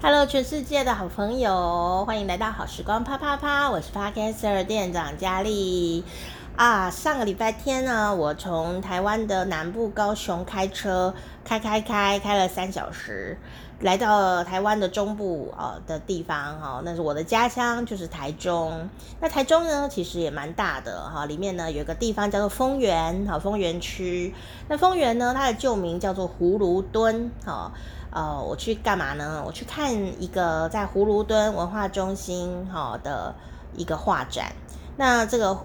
Hello，全世界的好朋友，欢迎来到好时光啪啪啪！我是 Podcaster 店长佳丽啊。上个礼拜天呢，我从台湾的南部高雄开车开开开开了三小时，来到台湾的中部呃的地方哈，那是我的家乡，就是台中。那台中呢，其实也蛮大的哈，里面呢有一个地方叫做丰原，哈丰原区。那丰原呢，它的旧名叫做葫芦墩，哈。呃，我去干嘛呢？我去看一个在葫芦墩文化中心哈的一个画展。那这个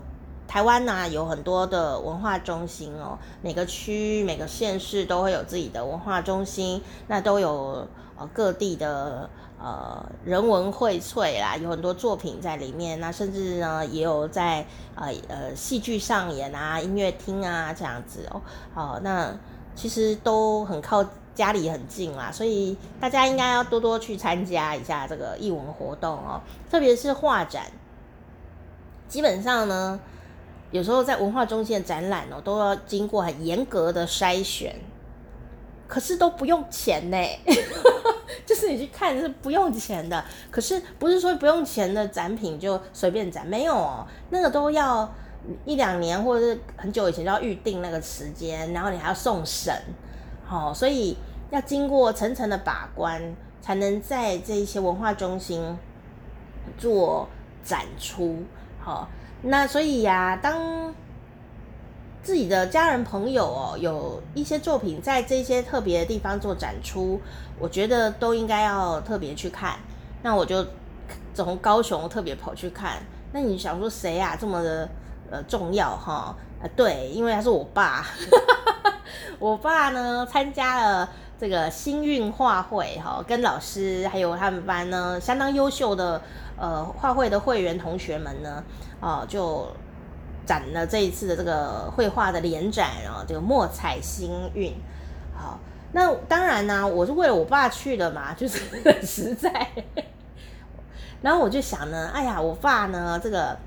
台湾呢，有很多的文化中心哦，每个区、每个县市都会有自己的文化中心，那都有呃各地的呃人文荟萃啦，有很多作品在里面。那甚至呢，也有在呃呃戏剧上演啊、音乐厅啊这样子哦。好，那其实都很靠。家里很近啦，所以大家应该要多多去参加一下这个艺文活动哦，特别是画展。基本上呢，有时候在文化中心的展览哦，都要经过很严格的筛选，可是都不用钱呢，就是你去看是不用钱的。可是不是说不用钱的展品就随便展，没有哦，那个都要一两年或者是很久以前就要预定那个时间，然后你还要送审。好，所以要经过层层的把关，才能在这一些文化中心做展出。好，那所以呀、啊，当自己的家人朋友哦，有一些作品在这些特别的地方做展出，我觉得都应该要特别去看。那我就从高雄特别跑去看。那你想说谁呀、啊？这么的呃重要哈？啊，对，因为他是我爸。我爸呢，参加了这个星运画会哈，跟老师还有他们班呢相当优秀的呃画会的会员同学们呢，哦就展了这一次的这个绘画的联展啊，这个墨彩星运。好，那当然呢，我是为了我爸去的嘛，就是很实在。然后我就想呢，哎呀，我爸呢这个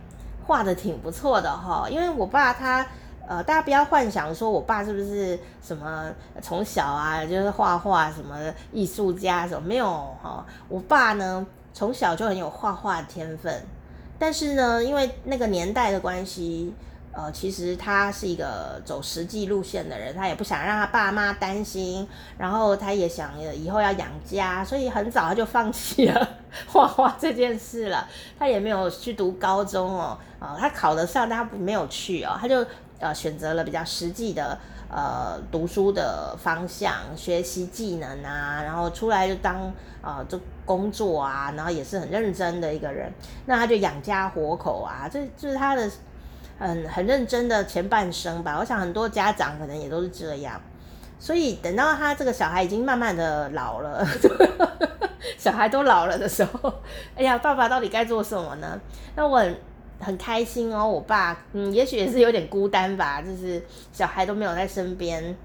画的挺不错的哈，因为我爸他。呃，大家不要幻想说我爸是不是什么从小啊就是画画什么艺术家什么没有哈，我爸呢从小就很有画画的天分，但是呢，因为那个年代的关系，呃，其实他是一个走实际路线的人，他也不想让他爸妈担心，然后他也想以后要养家，所以很早他就放弃了 画画这件事了，他也没有去读高中哦，啊、他考得上，但他没有去哦，他就。呃，选择了比较实际的呃读书的方向，学习技能啊，然后出来就当呃就工作啊，然后也是很认真的一个人。那他就养家活口啊，这就是他的很很认真的前半生吧。我想很多家长可能也都是这样。所以等到他这个小孩已经慢慢的老了，小孩都老了的时候，哎呀，爸爸到底该做什么呢？那我。很开心哦，我爸，嗯，也许也是有点孤单吧，就是小孩都没有在身边，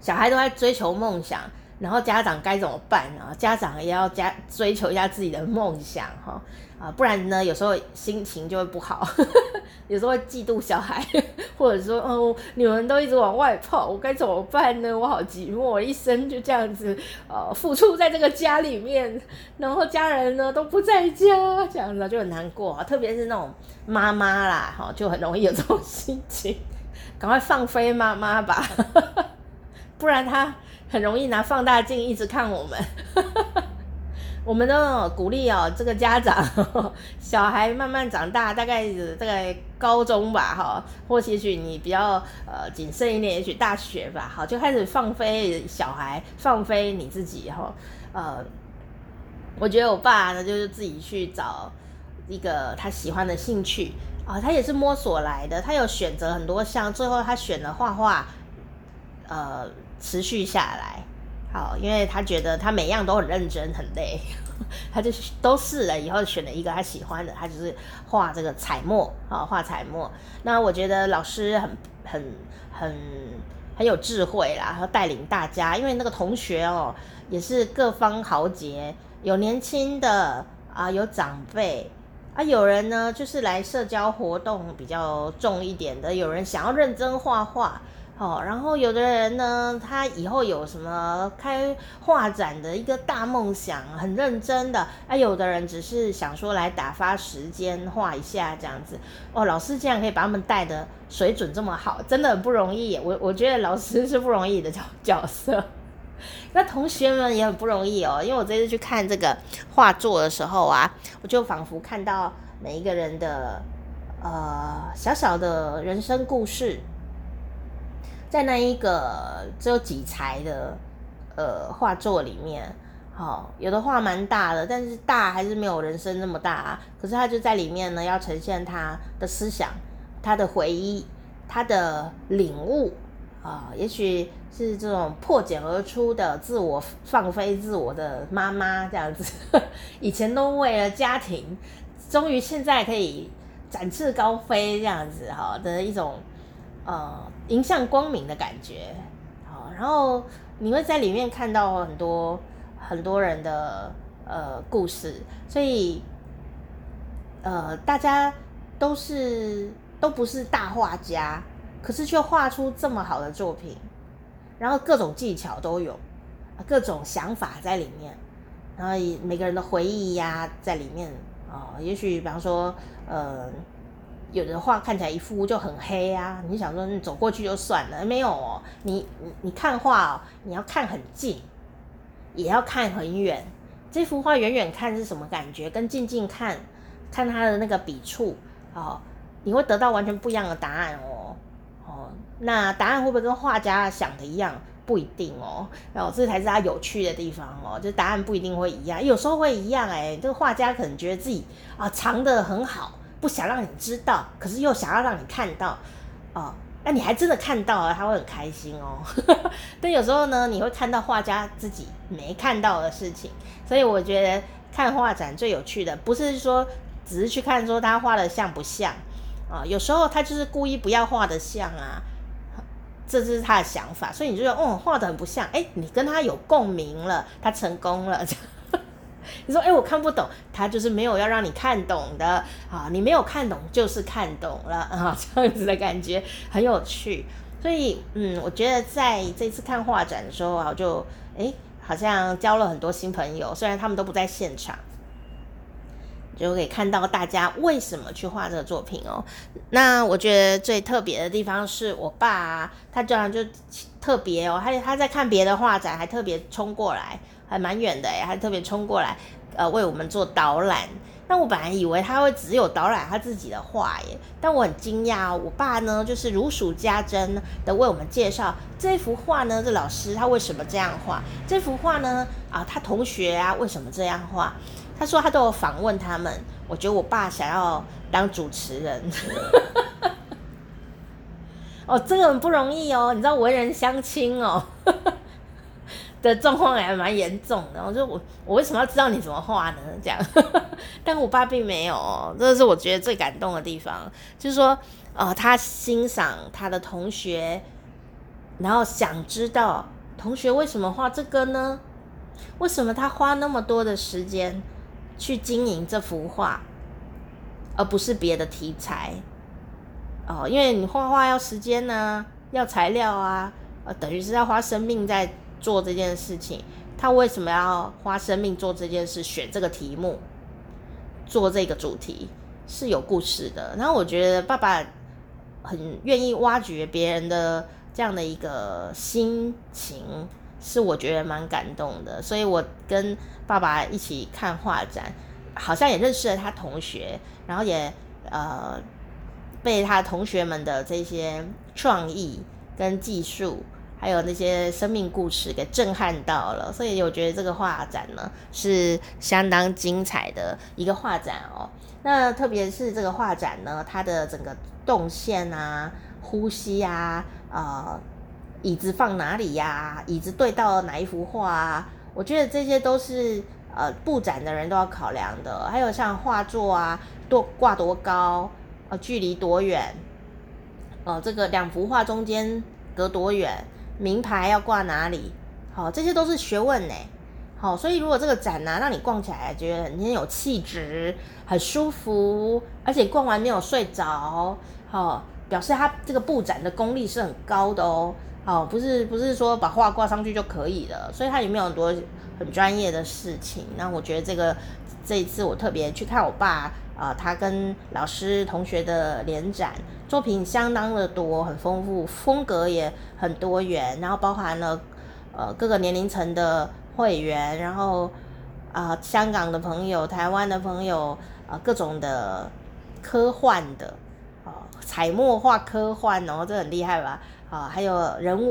小孩都在追求梦想，然后家长该怎么办啊？家长也要加追求一下自己的梦想哈。啊，不然呢，有时候心情就会不好，有时候会嫉妒小孩，或者说，哦，你们都一直往外跑，我该怎么办呢？我好寂寞，一生就这样子，呃，付出在这个家里面，然后家人呢都不在家，这样子就很难过啊。特别是那种妈妈啦，哈，就很容易有这种心情，赶快放飞妈妈吧，不然她很容易拿放大镜一直看我们。我们都鼓励哦，这个家长 小孩慢慢长大，大概大概高中吧，哈，或许许你比较呃谨慎一点，也许大学吧，好，就开始放飞小孩，放飞你自己，哈，呃，我觉得我爸呢，就是自己去找一个他喜欢的兴趣啊，他也是摸索来的，他有选择很多项，最后他选了画画，呃，持续下来。好，因为他觉得他每样都很认真，很累，他就都试了以后选了一个他喜欢的，他就是画这个彩墨啊，画彩墨。那我觉得老师很很很很有智慧啦，然后带领大家，因为那个同学哦也是各方豪杰，有年轻的啊，有长辈啊，有人呢就是来社交活动比较重一点的，有人想要认真画画。哦，然后有的人呢，他以后有什么开画展的一个大梦想，很认真的。啊，有的人只是想说来打发时间，画一下这样子。哦，老师竟然可以把他们带的水准这么好，真的很不容易。我我觉得老师是不容易的角角色。那同学们也很不容易哦，因为我这次去看这个画作的时候啊，我就仿佛看到每一个人的呃小小的人生故事。在那一个只有几裁的呃画作里面，好、有的画蛮大的，但是大还是没有人生那么大啊。可是他就在里面呢，要呈现他的思想、他的回忆、他的领悟啊、也许是这种破茧而出的自我放飞自我的妈妈这样子，以前都为了家庭，终于现在可以展翅高飞这样子哈、的一种。呃，迎向光明的感觉，好，然后你会在里面看到很多很多人的呃故事，所以呃，大家都是都不是大画家，可是却画出这么好的作品，然后各种技巧都有，各种想法在里面，然后每个人的回忆呀、在里面啊、也许比方说呃。有的画看起来一幅就很黑啊，你想说你走过去就算了，没有哦，你你你看画哦，你要看很近，也要看很远。这幅画远远看是什么感觉？跟近近看，看它的那个笔触哦，你会得到完全不一样的答案哦。哦，那答案会不会跟画家想的一样？不一定哦。然后这才是他有趣的地方哦，就答案不一定会一样，有时候会一样哎。这个画家可能觉得自己啊藏得很好。不想让你知道，可是又想要让你看到，哦，那你还真的看到了，他会很开心哦。但有时候呢，你会看到画家自己没看到的事情，所以我觉得看画展最有趣的，不是说只是去看说他画的像不像啊，有时候他就是故意不要画的像啊，这就是他的想法，所以你就说，哦，画的很不像，哎，你跟他有共鸣了，他成功了。你说，哎、我看不懂，他就是没有要让你看懂的啊！你没有看懂，就是看懂了啊！这样子的感觉很有趣，所以，嗯，我觉得在这次看画展的时候啊，我就哎、好像交了很多新朋友，虽然他们都不在现场，就可以看到大家为什么去画这个作品哦。那我觉得最特别的地方是我爸、他这样就特别哦，他他在看别的画展，还特别冲过来。还蛮远的哎，还特别冲过来，呃，为我们做导览。那我本来以为他会只有导览他自己的画耶，但我很惊讶哦，我爸呢就是如数家珍的为我们介绍这幅画呢，这老师他为什么这样画？这幅画呢，啊，他同学啊为什么这样画？他说他都有访问他们。我觉得我爸想要当主持人，哦，这个很不容易哦，你知道为人相亲哦。的状况还蛮严重的，我就我我为什么要知道你怎么画呢？这样，但我爸并没有，这是我觉得最感动的地方，就是说，呃，他欣赏他的同学，然后想知道同学为什么画这个呢？为什么他花那么多的时间去经营这幅画，而不是别的题材？哦，因为你画画要时间呢、要材料啊，呃，等于是要花生命在。做这件事情，他为什么要花生命做这件事？选这个题目，做这个主题是有故事的。然后我觉得爸爸很愿意挖掘别人的这样的一个心情，是我觉得蛮感动的。所以我跟爸爸一起看画展，好像也认识了他同学，然后也呃被他同学们的这些创意跟技术。还有那些生命故事给震撼到了，所以我觉得这个画展呢是相当精彩的一个画展哦。那特别是这个画展呢，它的整个动线啊、呼吸啊、呃，椅子放哪里呀、椅子对到哪一幅画啊？我觉得这些都是呃布展的人都要考量的。还有像画作啊，多挂多高，呃，距离多远？呃，这个两幅画中间隔多远？名牌要挂哪里？好，这些都是学问呢。好，所以如果这个展呢、啊，让你逛起来觉得很有气质、很舒服，而且逛完没有睡着，好，表示他这个布展的功力是很高的哦。好，不是不是说把画挂上去就可以了，所以它里面有很多很专业的事情。那我觉得这个这一次我特别去看我爸啊、他跟老师同学的联展，作品相当的多，很丰富，风格也很多元，然后包含了呃各个年龄层的会员，然后啊、香港的朋友、台湾的朋友啊、各种的科幻的啊、彩墨画科幻哦，这很厉害吧？啊，还有人文